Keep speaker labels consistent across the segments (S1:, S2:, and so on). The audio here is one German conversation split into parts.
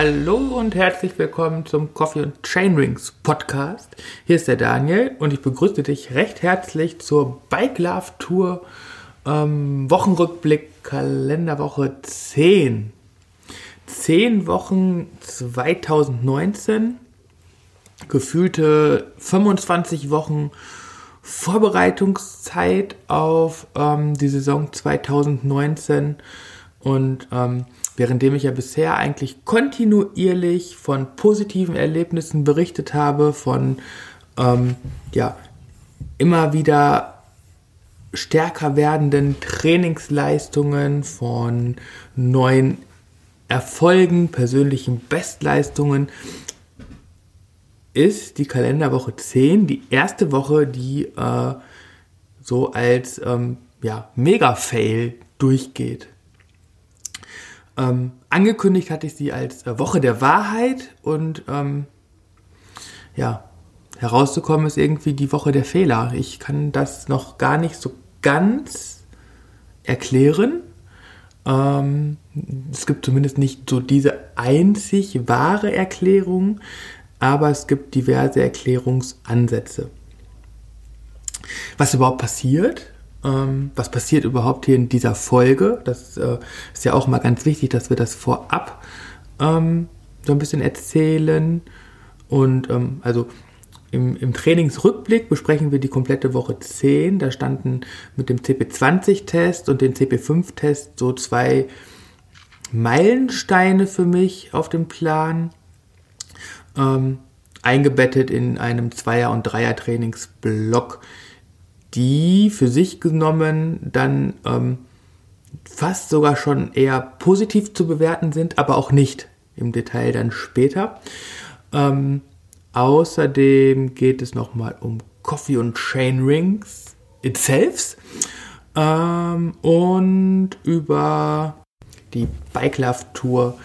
S1: Hallo und herzlich willkommen zum Coffee und Chainrings Podcast. Hier ist der Daniel und ich begrüße dich recht herzlich zur Bike Love Tour ähm, Wochenrückblick Kalenderwoche 10. 10 Wochen 2019, gefühlte 25 Wochen Vorbereitungszeit auf ähm, die Saison 2019 und ähm, währenddem ich ja bisher eigentlich kontinuierlich von positiven Erlebnissen berichtet habe, von ähm, ja immer wieder stärker werdenden Trainingsleistungen, von neuen Erfolgen, persönlichen Bestleistungen, ist die Kalenderwoche 10 die erste Woche, die äh, so als ähm, ja, Mega-Fail durchgeht. Ähm, angekündigt hatte ich sie als äh, Woche der Wahrheit und ähm, ja, herauszukommen ist irgendwie die Woche der Fehler. Ich kann das noch gar nicht so ganz erklären. Ähm, es gibt zumindest nicht so diese einzig wahre Erklärung, aber es gibt diverse Erklärungsansätze. Was überhaupt passiert, ähm, was passiert überhaupt hier in dieser Folge, das äh, ist ja auch mal ganz wichtig, dass wir das vorab ähm, so ein bisschen erzählen. Und ähm, also im, Im, Trainingsrückblick besprechen wir die komplette Woche 10. Da standen mit dem CP20-Test und dem CP5-Test so zwei Meilensteine für mich auf dem Plan. Ähm, eingebettet in einem Zweier- und Dreier-Trainingsblock, die für sich genommen dann ähm, fast sogar schon eher positiv zu bewerten sind, aber auch nicht im Detail dann später. Ähm, Außerdem geht es nochmal um Coffee und Chain Rings itself ähm, und über die Bike Love Tour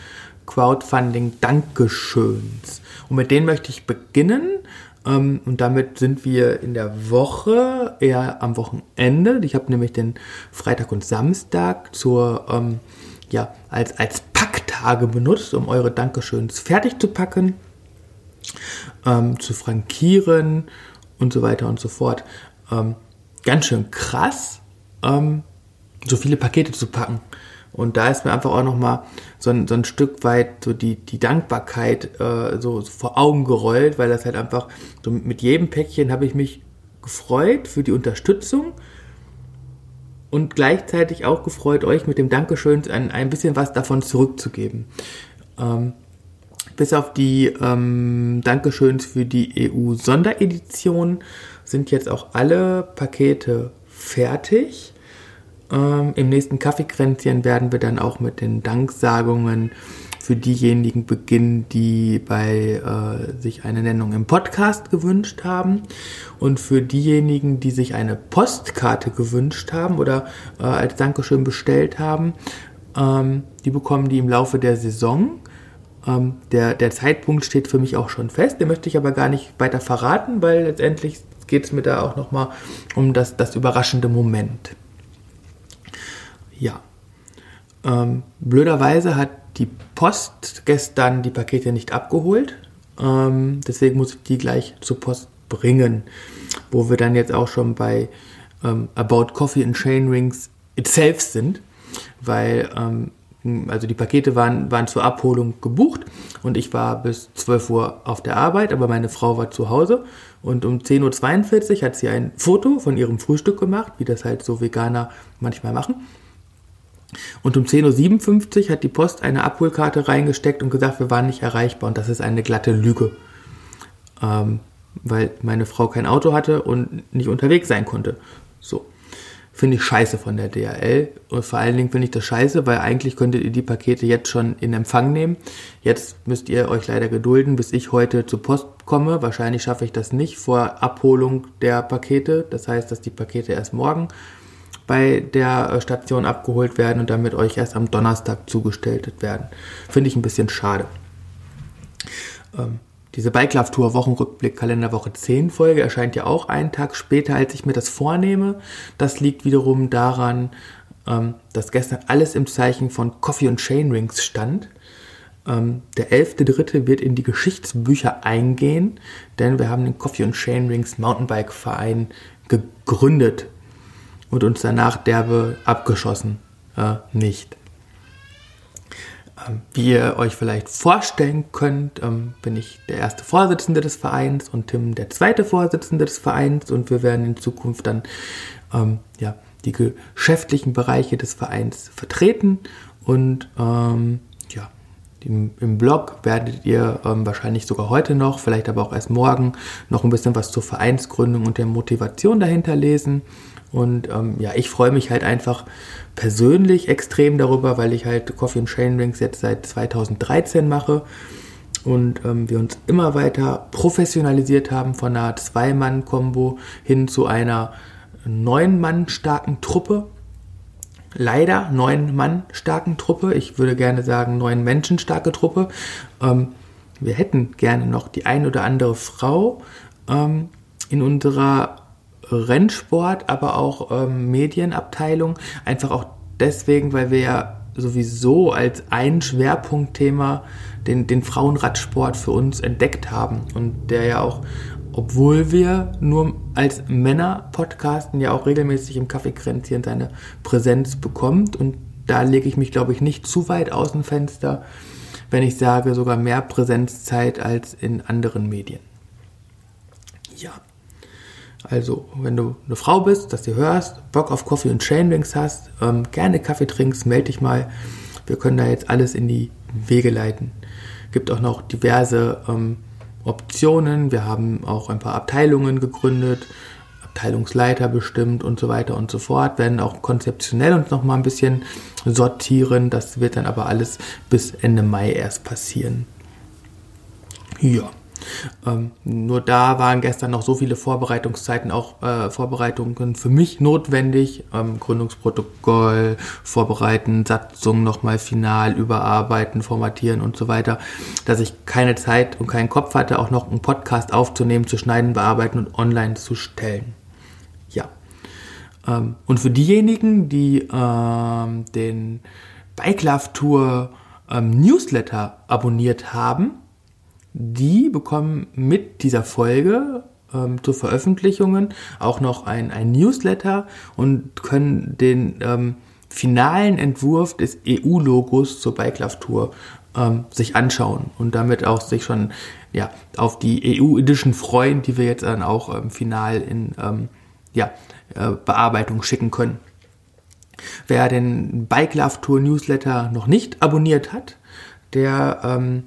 S1: Crowdfunding Dankeschöns. Und mit denen möchte ich beginnen. Ähm, und damit sind wir in der Woche, eher am Wochenende. Ich habe nämlich den Freitag und Samstag zur, ähm, ja, als, als Packtage benutzt, um eure Dankeschöns fertig zu packen ähm, zu frankieren und so weiter und so fort. Ähm, ganz schön krass, ähm, so viele Pakete zu packen. Und da ist mir einfach auch nochmal so ein, so ein Stück weit so die, die Dankbarkeit äh, so, vor Augen gerollt, weil das halt einfach, so mit jedem Päckchen habe ich mich gefreut für die Unterstützung und gleichzeitig auch gefreut, euch mit dem Dankeschön ein, ein bisschen was davon zurückzugeben. Ähm, bis auf die ähm, Dankeschöns für die EU-Sonderedition sind jetzt auch alle Pakete fertig. Ähm, Im nächsten Kaffeekränzchen werden wir dann auch mit den Danksagungen für diejenigen beginnen, die bei äh, sich eine Nennung im Podcast gewünscht haben. Und für diejenigen, die sich eine Postkarte gewünscht haben oder äh, als Dankeschön bestellt haben, ähm, die bekommen die im Laufe der Saison. Ähm, der, der Zeitpunkt steht für mich auch schon fest, den möchte ich aber gar nicht weiter verraten, weil letztendlich geht es mir da auch nochmal um das, das überraschende Moment. Ja. Ähm, blöderweise hat die Post gestern die Pakete nicht abgeholt. Ähm, deswegen muss ich die gleich zur Post bringen. Wo wir dann jetzt auch schon bei ähm, About Coffee and Chain Rings itself sind. Weil ähm, also die Pakete waren, waren zur Abholung gebucht und ich war bis 12 Uhr auf der Arbeit, aber meine Frau war zu Hause und um 10.42 Uhr hat sie ein Foto von ihrem Frühstück gemacht, wie das halt so Veganer manchmal machen. Und um 10.57 Uhr hat die Post eine Abholkarte reingesteckt und gesagt, wir waren nicht erreichbar und das ist eine glatte Lüge. Ähm, weil meine Frau kein Auto hatte und nicht unterwegs sein konnte. So. Finde ich scheiße von der DHL. Und vor allen Dingen finde ich das scheiße, weil eigentlich könntet ihr die Pakete jetzt schon in Empfang nehmen. Jetzt müsst ihr euch leider gedulden, bis ich heute zur Post komme. Wahrscheinlich schaffe ich das nicht vor Abholung der Pakete. Das heißt, dass die Pakete erst morgen bei der äh, Station abgeholt werden und damit euch erst am Donnerstag zugestellt werden. Finde ich ein bisschen schade. Ähm, diese Bike Love Tour Wochenrückblick Kalenderwoche 10 Folge erscheint ja auch einen Tag später, als ich mir das vornehme. Das liegt wiederum daran, ähm, dass gestern alles im Zeichen von Coffee und Chain Rings stand. Ähm, der 11.3. wird in die Geschichtsbücher eingehen, denn wir haben den Coffee und Chain Rings Mountainbike Verein gegründet und uns danach derbe abgeschossen. Äh, nicht. Ähm, wie ihr euch vielleicht vorstellen könnt, ähm, bin ich der erste Vorsitzende des Vereins und Tim der zweite Vorsitzende des Vereins und wir werden in Zukunft dann ähm, ja, die geschäftlichen Bereiche des Vereins vertreten und ähm, ja, im, im, Blog werdet ihr ähm, wahrscheinlich sogar heute noch, vielleicht aber auch erst morgen, noch ein bisschen was zur Vereinsgründung und der Motivation dahinter lesen. Und ähm, ja, ich freue mich halt einfach persönlich extrem darüber, weil ich halt Coffee and Chain Rings jetzt seit 2013 mache und ähm, wir uns immer weiter professionalisiert haben von einer Zwei-Mann-Kombo hin zu einer neun Mann starken Truppe. Leider neun Mann starken Truppe. Ich würde gerne sagen neun Menschen starke Truppe. Ähm, wir hätten gerne noch die ein oder andere Frau ähm, in unserer Rennsport, aber auch ähm, Medienabteilung. Einfach auch deswegen, weil wir ja sowieso als ein Schwerpunktthema den, den Frauenradsport für uns entdeckt haben und der ja auch obwohl wir nur als Männer podcasten, ja auch regelmäßig im Kaffeekränzchen seine Präsenz bekommt. Und da lege ich mich, glaube ich, nicht zu weit aus dem Fenster, wenn ich sage, sogar mehr Präsenzzeit als in anderen Medien. Ja. Also, wenn du eine Frau bist, dass du hörst, Bock auf Coffee und Chainrings hast, ähm, gerne Kaffee trinkst, melde dich mal. Wir können da jetzt alles in die Wege leiten. Gibt auch noch diverse ähm, Optionen. Wir haben auch ein paar Abteilungen gegründet, Abteilungsleiter bestimmt und so weiter und so fort. Werden auch konzeptionell uns noch mal ein bisschen sortieren. Das wird dann aber alles bis Ende Mai erst passieren. Ja. Ähm, nur da waren gestern noch so viele Vorbereitungszeiten, auch äh, Vorbereitungen für mich notwendig. Ähm, Gründungsprotokoll vorbereiten, Satzung nochmal final überarbeiten, formatieren und so weiter, dass ich keine Zeit und keinen Kopf hatte, auch noch einen Podcast aufzunehmen, zu schneiden, bearbeiten und online zu stellen. Ja. Ähm, und für diejenigen, die ähm, den Bike Love Tour ähm, Newsletter abonniert haben, die bekommen mit dieser Folge ähm, zu Veröffentlichungen auch noch ein, ein Newsletter und können den ähm, finalen Entwurf des EU-Logos zur Bike Love Tour ähm, sich anschauen und damit auch sich schon ja, auf die EU-Edition freuen, die wir jetzt dann auch ähm, final in ähm, ja, äh, Bearbeitung schicken können. Wer den Bike Love Tour Newsletter noch nicht abonniert hat, der ähm,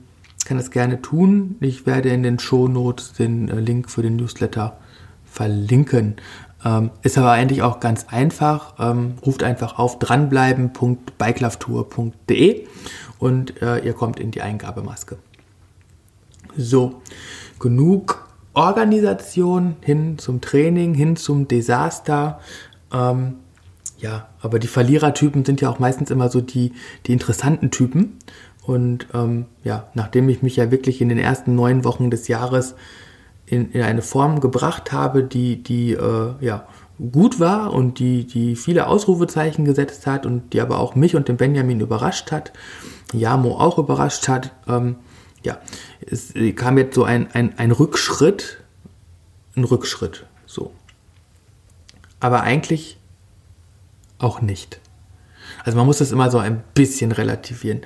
S1: kann das gerne tun. Ich werde in den Show Notes den äh, Link für den Newsletter verlinken. Ähm, ist aber eigentlich auch ganz einfach. Ähm, ruft einfach auf dranbleiben.bikelaftour.de und äh, ihr kommt in die Eingabemaske. So, genug Organisation hin zum Training, hin zum Desaster. Ähm, ja, aber die Verlierertypen sind ja auch meistens immer so die, die interessanten Typen. Und ähm, ja, nachdem ich mich ja wirklich in den ersten neun Wochen des Jahres in, in eine Form gebracht habe, die, die äh, ja, gut war und die, die viele Ausrufezeichen gesetzt hat und die aber auch mich und den Benjamin überrascht hat, Jamo auch überrascht hat, ähm, ja, es kam jetzt so ein, ein, ein Rückschritt, ein Rückschritt, so. Aber eigentlich auch nicht. Also man muss das immer so ein bisschen relativieren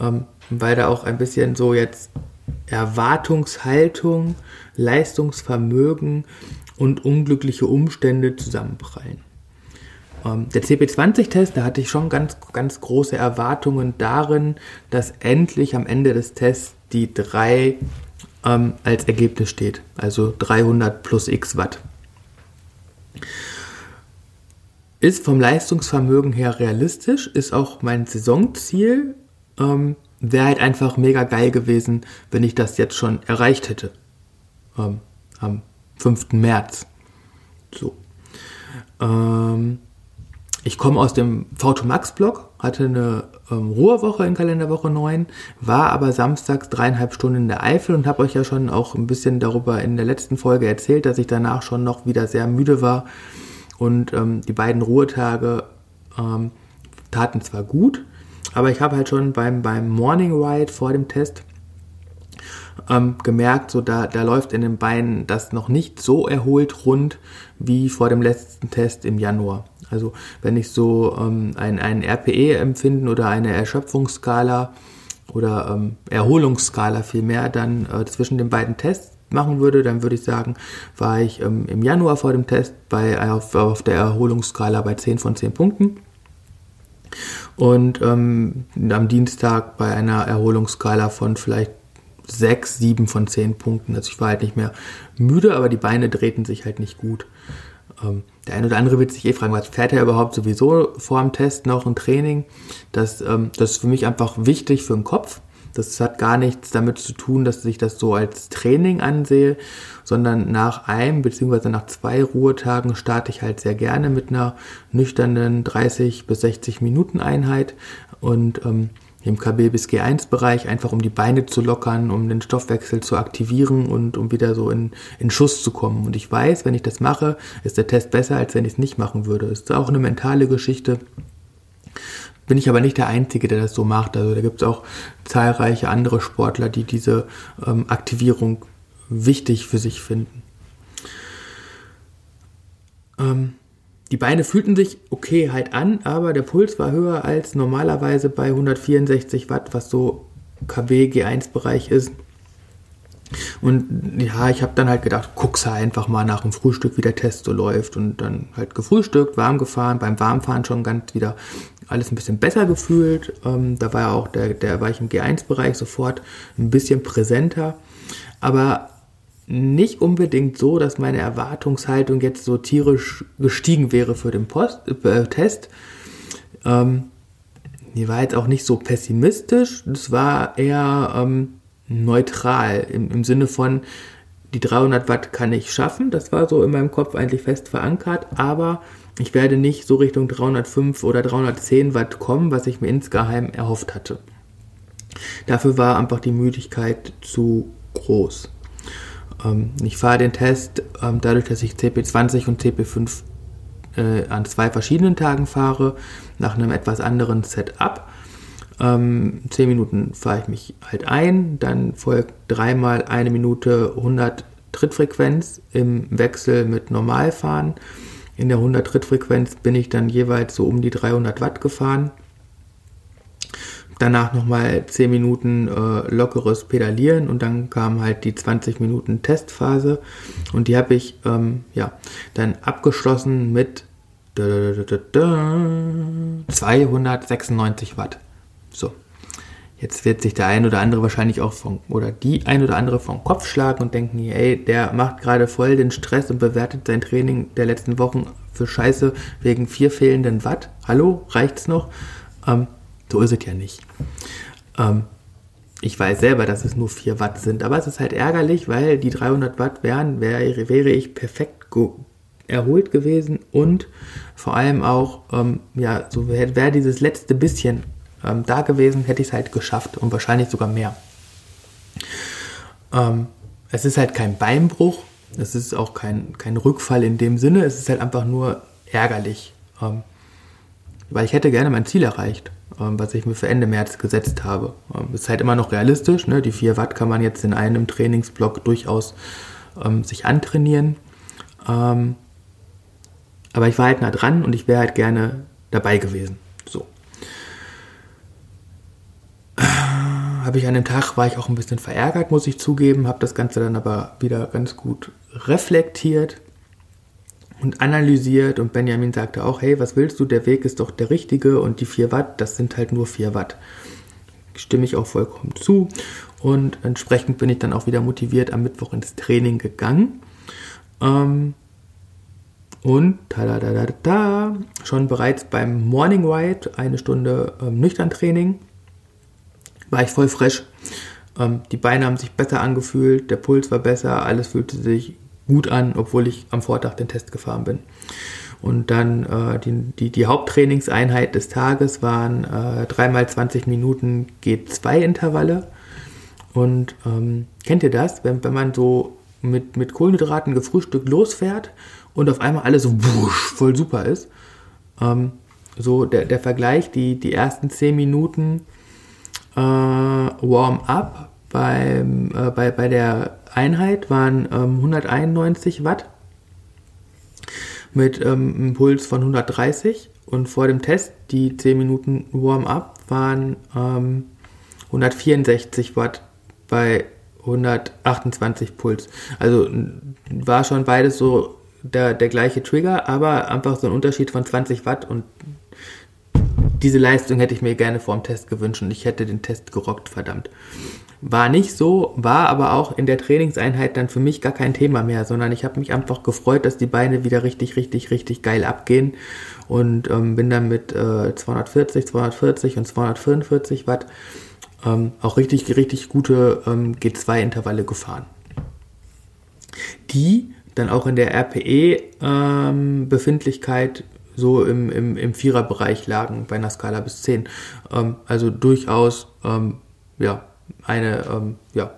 S1: ähm, weil da auch ein bisschen so jetzt Erwartungshaltung, Leistungsvermögen und unglückliche Umstände zusammenprallen. Ähm, der CP20-Test, da hatte ich schon ganz, ganz große Erwartungen darin, dass endlich am Ende des Tests die 3 ähm, als Ergebnis steht, also 300 plus x Watt. Ist vom Leistungsvermögen her realistisch, ist auch mein Saisonziel ähm, Wäre halt einfach mega geil gewesen, wenn ich das jetzt schon erreicht hätte. Ähm, am 5. März. So. Ähm, ich komme aus dem V2 Max Blog, hatte eine ähm, Ruhewoche in Kalenderwoche 9, war aber samstags dreieinhalb Stunden in der Eifel und habe euch ja schon auch ein bisschen darüber in der letzten Folge erzählt, dass ich danach schon noch wieder sehr müde war und ähm, die beiden Ruhetage ähm, taten zwar gut, aber ich habe halt schon beim, beim Morning Ride vor dem Test ähm, gemerkt, so da, da läuft in den Beinen das noch nicht so erholt rund wie vor dem letzten Test im Januar. Also wenn ich so ähm, ein, ein RPE empfinden oder eine Erschöpfungsskala oder ähm, Erholungsskala vielmehr dann äh, zwischen den beiden Tests machen würde, dann würde ich sagen, war ich ähm, im Januar vor dem Test bei, auf, auf der Erholungsskala bei 10 von 10 Punkten und ähm, am Dienstag bei einer Erholungsskala von vielleicht 6, 7 von 10 Punkten. Also ich war halt nicht mehr müde, aber die Beine drehten sich halt nicht gut. Ähm, der eine oder andere wird sich eh fragen, was fährt er überhaupt sowieso vor dem Test noch ein Training? Das, ähm, das ist für mich einfach wichtig für den Kopf. Das hat gar nichts damit zu tun, dass ich das so als Training ansehe, sondern nach einem bzw. nach zwei Ruhetagen starte ich halt sehr gerne mit einer nüchternen 30 bis 60 Minuten Einheit und ähm, im KB bis G1 Bereich, einfach um die Beine zu lockern, um den Stoffwechsel zu aktivieren und um wieder so in, in Schuss zu kommen. Und ich weiß, wenn ich das mache, ist der Test besser, als wenn ich es nicht machen würde. Ist auch eine mentale Geschichte. Bin ich aber nicht der Einzige, der das so macht. Also da gibt es auch zahlreiche andere Sportler, die diese ähm, Aktivierung wichtig für sich finden. Ähm, die Beine fühlten sich okay halt an, aber der Puls war höher als normalerweise bei 164 Watt, was so KW G1-Bereich ist. Und ja, ich habe dann halt gedacht, guck's halt einfach mal nach dem Frühstück, wie der Test so läuft. Und dann halt gefrühstückt, warm gefahren, beim Warmfahren schon ganz wieder alles ein bisschen besser gefühlt. Ähm, da war ja auch der, der war ich im G1-Bereich sofort ein bisschen präsenter. Aber nicht unbedingt so, dass meine Erwartungshaltung jetzt so tierisch gestiegen wäre für den Post, äh, Test. Ähm, die war jetzt auch nicht so pessimistisch, das war eher ähm, neutral im, im Sinne von, die 300 Watt kann ich schaffen, das war so in meinem Kopf eigentlich fest verankert, aber ich werde nicht so Richtung 305 oder 310 Watt kommen, was ich mir insgeheim erhofft hatte. Dafür war einfach die Müdigkeit zu groß. Ähm, ich fahre den Test ähm, dadurch, dass ich CP20 und CP5 äh, an zwei verschiedenen Tagen fahre, nach einem etwas anderen Setup. Ähm, 10 Minuten fahre ich mich halt ein, dann folgt dreimal eine Minute 100 Trittfrequenz im Wechsel mit Normalfahren. In der 100 Trittfrequenz bin ich dann jeweils so um die 300 Watt gefahren danach nochmal 10 Minuten äh, lockeres Pedalieren und dann kam halt die 20 Minuten Testphase und die habe ich ähm, ja, dann abgeschlossen mit 296 Watt. So. Jetzt wird sich der ein oder andere wahrscheinlich auch von, oder die ein oder andere vom Kopf schlagen und denken, ey, der macht gerade voll den Stress und bewertet sein Training der letzten Wochen für Scheiße wegen vier fehlenden Watt. Hallo, reicht's noch? Ähm, so ist es ja nicht. Ähm, ich weiß selber, dass es nur 4 Watt sind, aber es ist halt ärgerlich, weil die 300 Watt wären, wäre, wäre ich perfekt erholt gewesen und vor allem auch, ähm, ja, so wäre wär dieses letzte bisschen ähm, da gewesen, hätte ich es halt geschafft und wahrscheinlich sogar mehr. Ähm, es ist halt kein Beinbruch, es ist auch kein, kein Rückfall in dem Sinne, es ist halt einfach nur ärgerlich, ähm, weil ich hätte gerne mein Ziel erreicht. Ähm, was ich mir für Ende März gesetzt habe. Ähm, ist halt immer noch realistisch. Ne? Die 4 Watt kann man jetzt in einem Trainingsblock durchaus ähm, sich antrainieren. Aber ich war halt nah dran und ich wäre halt gerne dabei gewesen. So. Habe ich an dem Tag, war ich auch ein bisschen verärgert, muss ich zugeben, habe das Ganze dann aber wieder ganz gut reflektiert und analysiert und Benjamin sagte auch, hey, was willst du, der Weg ist doch der richtige und die 4 Watt, das sind halt nur 4 Watt. Stimme ich auch vollkommen zu und entsprechend bin ich dann auch wieder motiviert am Mittwoch ins Training gegangen. Ähm, und da schon bereits beim Morning Ride, eine Stunde ähm, nüchtern Training, war ich voll fresh. Ähm, die Beine haben sich besser angefühlt, der Puls war besser, alles fühlte sich gut an, obwohl ich am Vortag den Test gefahren bin. Und dann äh, die, die, die, Haupttrainingseinheit des Tages waren äh, 3 20 Minuten G2-Intervalle. Und ähm, kennt ihr das, wenn, wenn man so mit, mit Kohlenhydraten gefrühstückt losfährt und auf einmal alles so wusch, voll super ist? Ähm, so der, der Vergleich, die, die ersten 10 Minuten äh, Warm-up beim, äh, bei, bei der Einheit waren ähm, 191 Watt mit ähm, einem Puls von 130 und vor dem Test, die 10 Minuten Warm-up, waren ähm, 164 Watt bei 128 Puls. Also war schon beides so der, der gleiche Trigger, aber einfach so ein Unterschied von 20 Watt und diese Leistung hätte ich mir gerne vor dem Test gewünscht und ich hätte den Test gerockt, verdammt. War nicht so, war aber auch in der Trainingseinheit dann für mich gar kein Thema mehr, sondern ich habe mich einfach gefreut, dass die Beine wieder richtig, richtig, richtig geil abgehen und ähm, bin dann mit äh, 240, 240 und 244 Watt ähm, auch richtig, richtig gute ähm, G2-Intervalle gefahren. Die dann auch in der RPE-Befindlichkeit ähm, so im, im, im Viererbereich lagen bei einer Skala bis 10. Ähm, also durchaus ähm, ja, eine ähm, ja,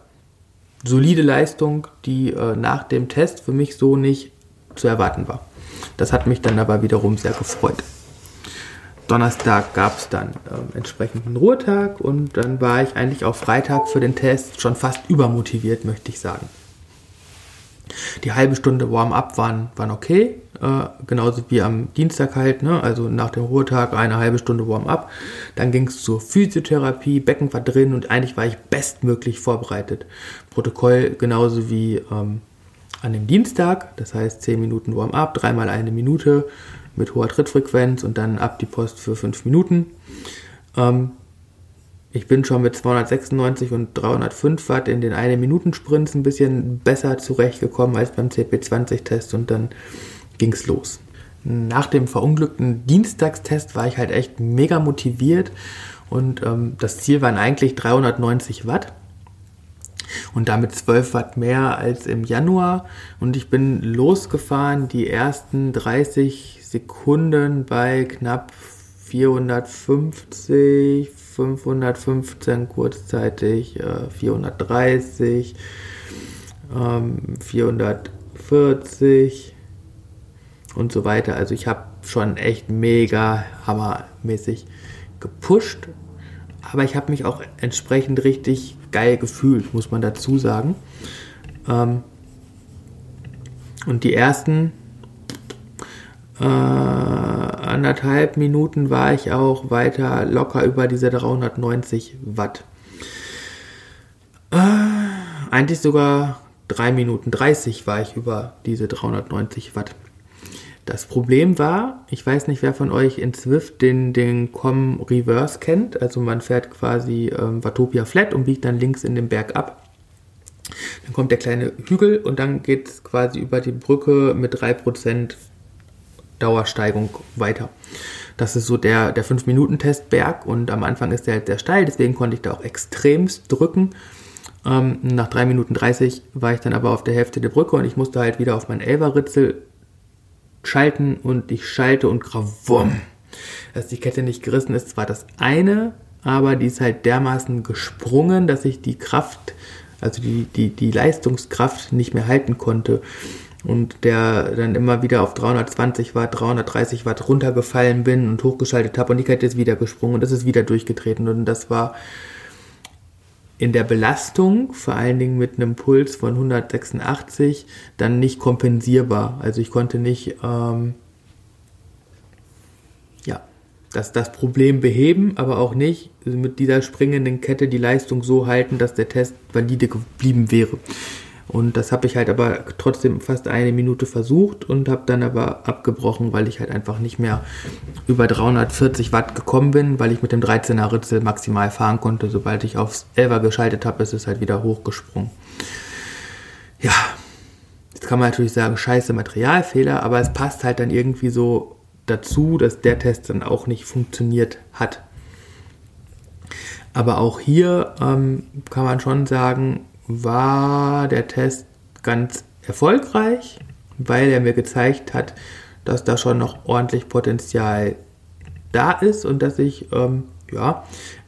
S1: solide Leistung, die äh, nach dem Test für mich so nicht zu erwarten war. Das hat mich dann aber wiederum sehr gefreut. Donnerstag gab es dann äh, entsprechend einen Ruhetag und dann war ich eigentlich auch Freitag für den Test schon fast übermotiviert, möchte ich sagen. Die halbe Stunde Warm-up waren, waren okay, äh, genauso wie am Dienstag halt, ne? also nach dem Ruhetag eine halbe Stunde Warm-up. Dann ging es zur Physiotherapie, Becken war drin und eigentlich war ich bestmöglich vorbereitet. Protokoll genauso wie ähm, an dem Dienstag, das heißt 10 Minuten Warm-up, dreimal eine Minute mit hoher Trittfrequenz und dann ab die Post für 5 Minuten. Ähm, ich bin schon mit 296 und 305 Watt in den 1-Minuten-Sprints ein bisschen besser zurechtgekommen als beim CP20-Test und dann ging es los. Nach dem verunglückten Dienstagstest war ich halt echt mega motiviert und ähm, das Ziel waren eigentlich 390 Watt und damit 12 Watt mehr als im Januar und ich bin losgefahren die ersten 30 Sekunden bei knapp 450, 515 kurzzeitig, äh, 430, ähm, 440 und so weiter. Also ich habe schon echt mega hammermäßig gepusht, aber ich habe mich auch entsprechend richtig geil gefühlt, muss man dazu sagen. Ähm, und die ersten äh, anderthalb Minuten war ich auch weiter locker über diese 390 Watt. Äh, eigentlich sogar 3 Minuten 30 war ich über diese 390 Watt. Das Problem war, ich weiß nicht, wer von euch in Swift den, den Com Reverse kennt. Also man fährt quasi ähm, Watopia Flat und biegt dann links in den Berg ab. Dann kommt der kleine Hügel und dann geht es quasi über die Brücke mit 3% Dauersteigung weiter. Das ist so der, der 5-Minuten-Testberg und am Anfang ist der halt sehr steil, deswegen konnte ich da auch extremst drücken. Ähm, nach 3 Minuten 30 war ich dann aber auf der Hälfte der Brücke und ich musste halt wieder auf meinen Elverritzel schalten und ich schalte und gravum. Dass die Kette nicht gerissen ist, zwar das eine, aber die ist halt dermaßen gesprungen, dass ich die Kraft, also die, die, die Leistungskraft nicht mehr halten konnte und der dann immer wieder auf 320 Watt, 330 Watt runtergefallen bin und hochgeschaltet habe und die Kette ist wieder gesprungen und das ist wieder durchgetreten und das war in der Belastung, vor allen Dingen mit einem Puls von 186, dann nicht kompensierbar. Also ich konnte nicht ähm, ja, das, das Problem beheben, aber auch nicht mit dieser springenden Kette die Leistung so halten, dass der Test valide geblieben wäre. Und das habe ich halt aber trotzdem fast eine Minute versucht und habe dann aber abgebrochen, weil ich halt einfach nicht mehr über 340 Watt gekommen bin, weil ich mit dem 13er Ritzel maximal fahren konnte. Sobald ich aufs 11er geschaltet habe, ist es halt wieder hochgesprungen. Ja, jetzt kann man natürlich sagen, scheiße Materialfehler, aber es passt halt dann irgendwie so dazu, dass der Test dann auch nicht funktioniert hat. Aber auch hier ähm, kann man schon sagen, war der Test ganz erfolgreich, weil er mir gezeigt hat, dass da schon noch ordentlich Potenzial da ist und dass ich ähm, ja,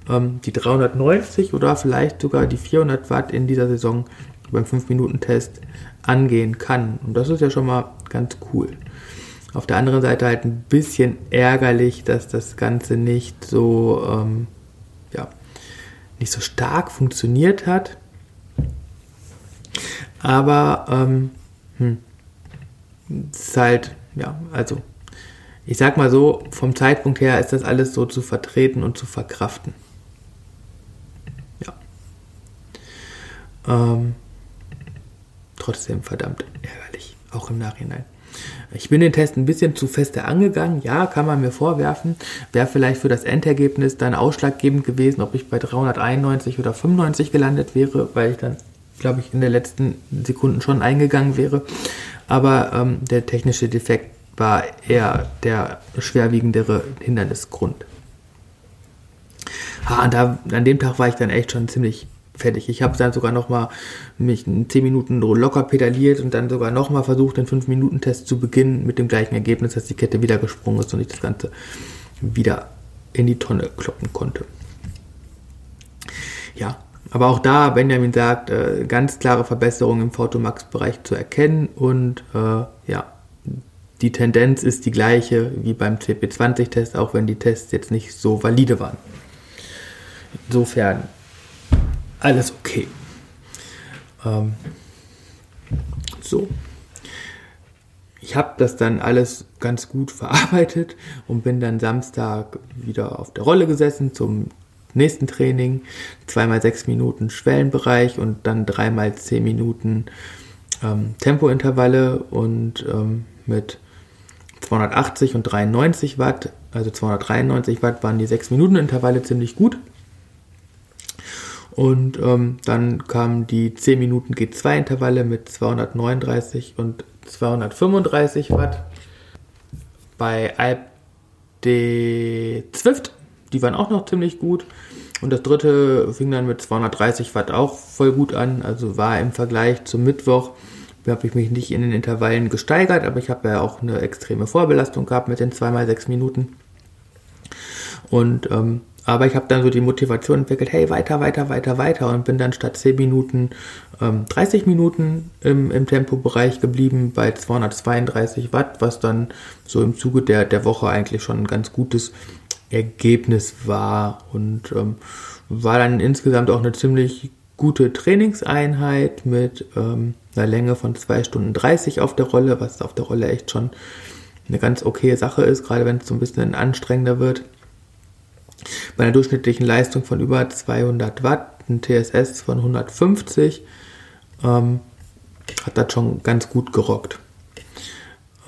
S1: ähm, die 390 oder vielleicht sogar die 400 Watt in dieser Saison beim 5-Minuten-Test angehen kann. Und das ist ja schon mal ganz cool. Auf der anderen Seite halt ein bisschen ärgerlich, dass das Ganze nicht so, ähm, ja, nicht so stark funktioniert hat. Aber ähm, hm, es ist halt, ja, also ich sag mal so, vom Zeitpunkt her ist das alles so zu vertreten und zu verkraften. Ja. Ähm, trotzdem verdammt ärgerlich, auch im Nachhinein. Ich bin den Test ein bisschen zu feste angegangen. Ja, kann man mir vorwerfen. Wäre vielleicht für das Endergebnis dann ausschlaggebend gewesen, ob ich bei 391 oder 95 gelandet wäre, weil ich dann, glaube ich, in den letzten Sekunden schon eingegangen wäre. Aber ähm, der technische Defekt war eher der schwerwiegendere Hindernisgrund. Ah, da, an dem Tag war ich dann echt schon ziemlich fertig. Ich habe dann sogar noch mal mich in 10 Minuten locker pedaliert und dann sogar noch mal versucht, den 5-Minuten-Test zu beginnen mit dem gleichen Ergebnis, dass die Kette wieder gesprungen ist und ich das Ganze wieder in die Tonne kloppen konnte. Ja, aber auch da, Benjamin sagt, äh, ganz klare Verbesserungen im Photomax-Bereich zu erkennen und äh, ja, die Tendenz ist die gleiche wie beim CP20-Test, auch wenn die Tests jetzt nicht so valide waren. Insofern alles okay. Ähm, so. Ich habe das dann alles ganz gut verarbeitet und bin dann Samstag wieder auf der Rolle gesessen zum nächsten Training. Zweimal sechs Minuten Schwellenbereich und dann dreimal zehn Minuten ähm, Tempointervalle und ähm, mit 280 und 93 Watt, also 293 Watt waren die 6 Minuten Intervalle ziemlich gut. Und ähm, dann kamen die 10 Minuten G2-Intervalle mit 239 und 235 Watt. Bei Alp de Zwift, die waren auch noch ziemlich gut. Und das dritte fing dann mit 230 Watt auch voll gut an. Also war im Vergleich zum Mittwoch, habe ich mich nicht in den Intervallen gesteigert, aber ich habe ja auch eine extreme Vorbelastung gehabt mit den 2x6 Minuten. Und ähm, aber ich habe dann so die Motivation entwickelt, hey, weiter, weiter, weiter, weiter und bin dann statt 10 Minuten ähm, 30 Minuten im, im Tempobereich geblieben bei 232 Watt, was dann so im Zuge der, der Woche eigentlich schon ein ganz gutes Ergebnis war und ähm, war dann insgesamt auch eine ziemlich gute Trainingseinheit mit ähm, einer Länge von 2 Stunden 30 auf der Rolle, was auf der Rolle echt schon eine ganz okay Sache ist, gerade wenn es so ein bisschen anstrengender wird. Bei einer durchschnittlichen Leistung von über 200 Watt, ein TSS von 150, ähm, hat das schon ganz gut gerockt.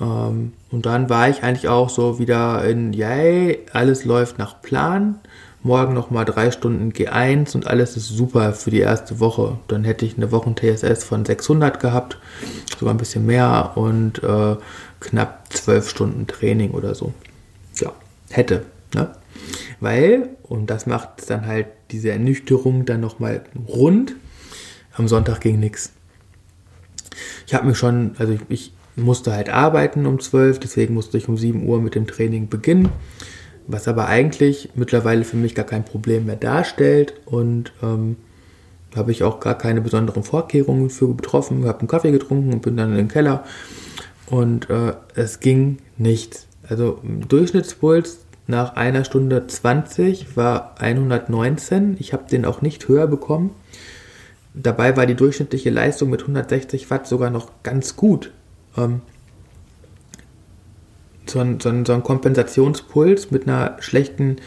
S1: Ähm, und dann war ich eigentlich auch so wieder in, yay, alles läuft nach Plan. Morgen nochmal drei Stunden G1 und alles ist super für die erste Woche. Dann hätte ich eine Wochen TSS von 600 gehabt, sogar ein bisschen mehr und äh, knapp zwölf Stunden Training oder so. Ja, hätte. Ne? Weil, und das macht dann halt diese Ernüchterung dann nochmal rund, am Sonntag ging nichts. Ich habe mir schon, also ich, musste halt arbeiten um 12, deswegen musste ich um 7 Uhr mit dem Training beginnen, was aber eigentlich mittlerweile für mich gar kein Problem mehr darstellt und ähm, habe ich auch gar keine besonderen Vorkehrungen für getroffen, habe einen Kaffee getrunken und bin dann in den Keller und äh, es ging nichts. Also Durchschnittspuls nach einer Stunde 20 war 119. Ich habe den auch nicht höher bekommen. Dabei war die durchschnittliche Leistung mit 160 Watt sogar noch ganz gut. Ähm, so, ein, so, ein, so ein Kompensationspuls mit einer schlechten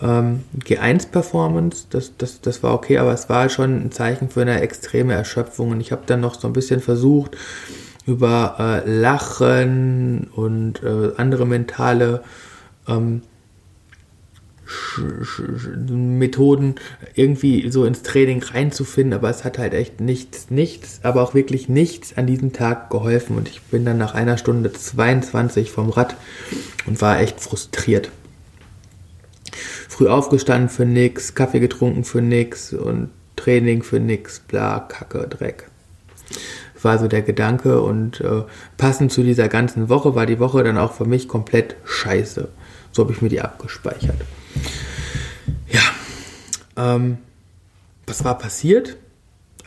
S1: ähm, G1-Performance, das, das, das war okay, aber es war schon ein Zeichen für eine extreme Erschöpfung. Und ich habe dann noch so ein bisschen versucht, über äh, Lachen und äh, andere mentale ähm, Methoden irgendwie so ins Training reinzufinden, aber es hat halt echt nichts, nichts, aber auch wirklich nichts an diesem Tag geholfen und ich bin dann nach einer Stunde 22 vom Rad und war echt frustriert. Früh aufgestanden für nix, Kaffee getrunken für nix und Training für nix, bla, Kacke, Dreck. War so der Gedanke und äh, passend zu dieser ganzen Woche war die Woche dann auch für mich komplett scheiße. So habe ich mir die abgespeichert. Ja, ähm, was war passiert?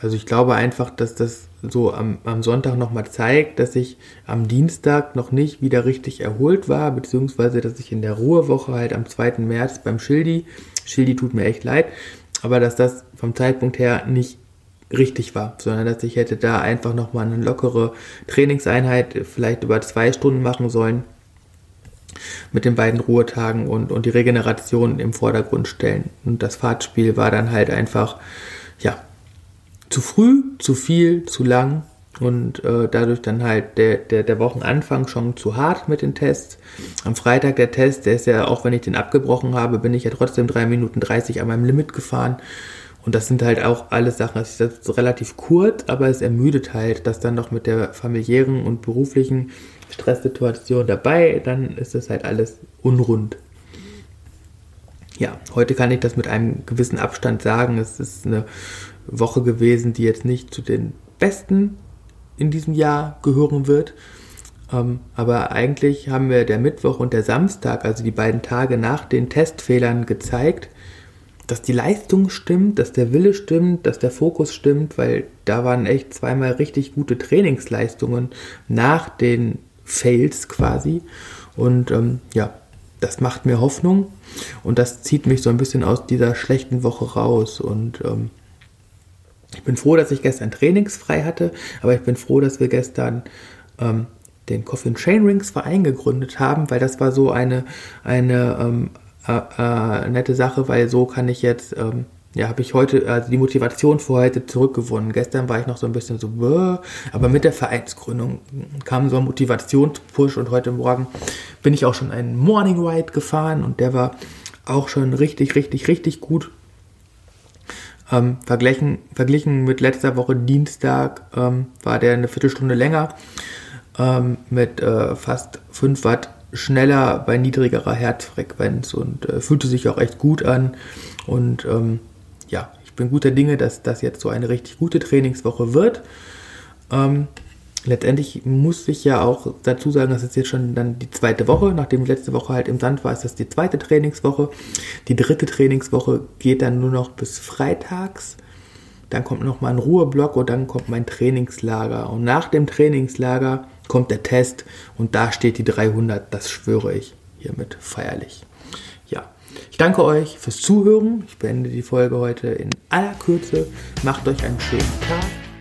S1: Also ich glaube einfach, dass das so am, am Sonntag nochmal zeigt, dass ich am Dienstag noch nicht wieder richtig erholt war, beziehungsweise dass ich in der Ruhewoche halt am 2. März beim Schildi, Schildi tut mir echt leid, aber dass das vom Zeitpunkt her nicht richtig war, sondern dass ich hätte da einfach nochmal eine lockere Trainingseinheit vielleicht über zwei Stunden machen sollen mit den beiden Ruhetagen und, und die Regeneration im Vordergrund stellen. Und das Fahrtspiel war dann halt einfach, ja, zu früh, zu viel, zu lang und äh, dadurch dann halt der, der, der Wochenanfang schon zu hart mit den Tests. Am Freitag der Test, der ist ja, auch wenn ich den abgebrochen habe, bin ich ja trotzdem 3 Minuten 30 an meinem Limit gefahren. Und das sind halt auch alles Sachen, das ist relativ kurz, aber es ermüdet halt, dass dann noch mit der familiären und beruflichen Stresssituation dabei, dann ist das halt alles unrund. Ja, heute kann ich das mit einem gewissen Abstand sagen. Es ist eine Woche gewesen, die jetzt nicht zu den besten in diesem Jahr gehören wird. Ähm, aber eigentlich haben wir der Mittwoch und der Samstag, also die beiden Tage nach den Testfehlern, gezeigt, dass die Leistung stimmt, dass der Wille stimmt, dass der Fokus stimmt, weil da waren echt zweimal richtig gute Trainingsleistungen nach den Fails quasi. Und ähm, ja, das macht mir Hoffnung und das zieht mich so ein bisschen aus dieser schlechten Woche raus. Und ähm, ich bin froh, dass ich gestern trainingsfrei hatte, aber ich bin froh, dass wir gestern ähm, den Coffee and Chain Rings Verein gegründet haben, weil das war so eine, eine ähm, äh, äh, nette Sache, weil so kann ich jetzt, ähm, ja, habe ich heute, also die Motivation für heute zurückgewonnen. Gestern war ich noch so ein bisschen so, Bäh, aber mit der Vereinsgründung kam so ein Motivationspush und heute Morgen bin ich auch schon einen Morning Ride gefahren und der war auch schon richtig, richtig, richtig gut. Ähm, verglichen, verglichen mit letzter Woche Dienstag ähm, war der eine Viertelstunde länger ähm, mit äh, fast 5 Watt schneller bei niedrigerer Herzfrequenz und äh, fühlte sich auch echt gut an. Und ähm, ja, ich bin guter Dinge, dass das jetzt so eine richtig gute Trainingswoche wird. Ähm, letztendlich muss ich ja auch dazu sagen, das ist jetzt schon dann die zweite Woche. Nachdem letzte Woche halt im Sand war, ist das die zweite Trainingswoche. Die dritte Trainingswoche geht dann nur noch bis freitags. Dann kommt noch mal ein Ruheblock und dann kommt mein Trainingslager. Und nach dem Trainingslager kommt der Test und da steht die 300. Das schwöre ich hiermit feierlich. Ich danke euch fürs Zuhören. Ich beende die Folge heute in aller Kürze. Macht euch einen schönen Tag